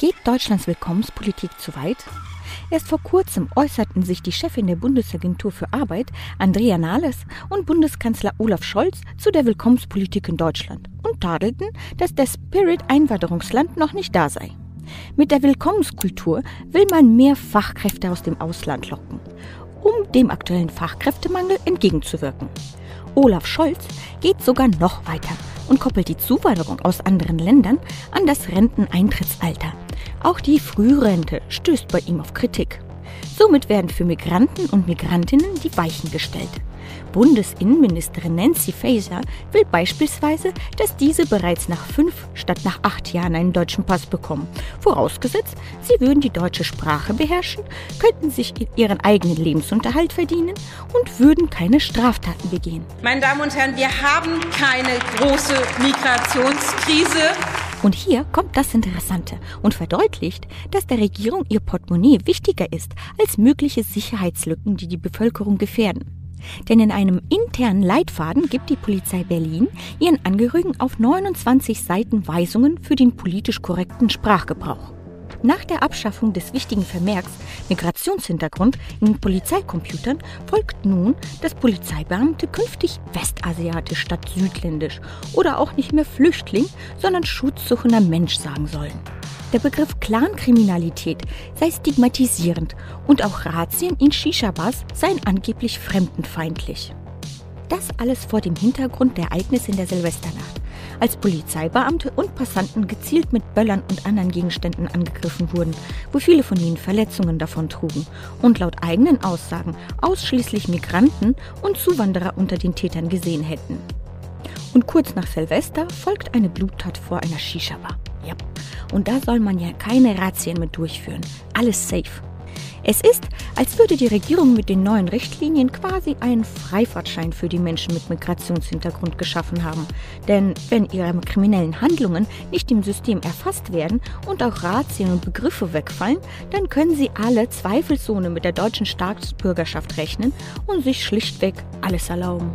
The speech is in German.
Geht Deutschlands Willkommenspolitik zu weit? Erst vor kurzem äußerten sich die Chefin der Bundesagentur für Arbeit, Andrea Nahles, und Bundeskanzler Olaf Scholz zu der Willkommenspolitik in Deutschland und tadelten, dass der Spirit Einwanderungsland noch nicht da sei. Mit der Willkommenskultur will man mehr Fachkräfte aus dem Ausland locken, um dem aktuellen Fachkräftemangel entgegenzuwirken. Olaf Scholz geht sogar noch weiter und koppelt die Zuwanderung aus anderen Ländern an das Renteneintrittsalter. Auch die Frührente stößt bei ihm auf Kritik. Somit werden für Migranten und Migrantinnen die Weichen gestellt. Bundesinnenministerin Nancy Faeser will beispielsweise, dass diese bereits nach fünf statt nach acht Jahren einen deutschen Pass bekommen. Vorausgesetzt, sie würden die deutsche Sprache beherrschen, könnten sich ihren eigenen Lebensunterhalt verdienen und würden keine Straftaten begehen. Meine Damen und Herren, wir haben keine große Migrationskrise. Und hier kommt das Interessante und verdeutlicht, dass der Regierung ihr Portemonnaie wichtiger ist als mögliche Sicherheitslücken, die die Bevölkerung gefährden. Denn in einem internen Leitfaden gibt die Polizei Berlin ihren Angehörigen auf 29 Seiten Weisungen für den politisch korrekten Sprachgebrauch. Nach der Abschaffung des wichtigen Vermerks Migrationshintergrund in Polizeicomputern folgt nun, dass Polizeibeamte künftig westasiatisch statt südländisch oder auch nicht mehr Flüchtling, sondern schutzsuchender Mensch sagen sollen. Der Begriff Clankriminalität sei stigmatisierend und auch Razzien in Shisha-Bars seien angeblich fremdenfeindlich. Das alles vor dem Hintergrund der Ereignisse in der Silvesternacht, als Polizeibeamte und Passanten gezielt mit Böllern und anderen Gegenständen angegriffen wurden, wo viele von ihnen Verletzungen davon trugen und laut eigenen Aussagen ausschließlich Migranten und Zuwanderer unter den Tätern gesehen hätten. Und kurz nach Silvester folgt eine Bluttat vor einer Shisha-Bar. Ja. Und da soll man ja keine Razzien mit durchführen. Alles safe. Es ist, als würde die Regierung mit den neuen Richtlinien quasi einen Freifahrtschein für die Menschen mit Migrationshintergrund geschaffen haben. Denn wenn ihre kriminellen Handlungen nicht im System erfasst werden und auch Razzien und Begriffe wegfallen, dann können sie alle zweifelsohne mit der deutschen Staatsbürgerschaft rechnen und sich schlichtweg alles erlauben.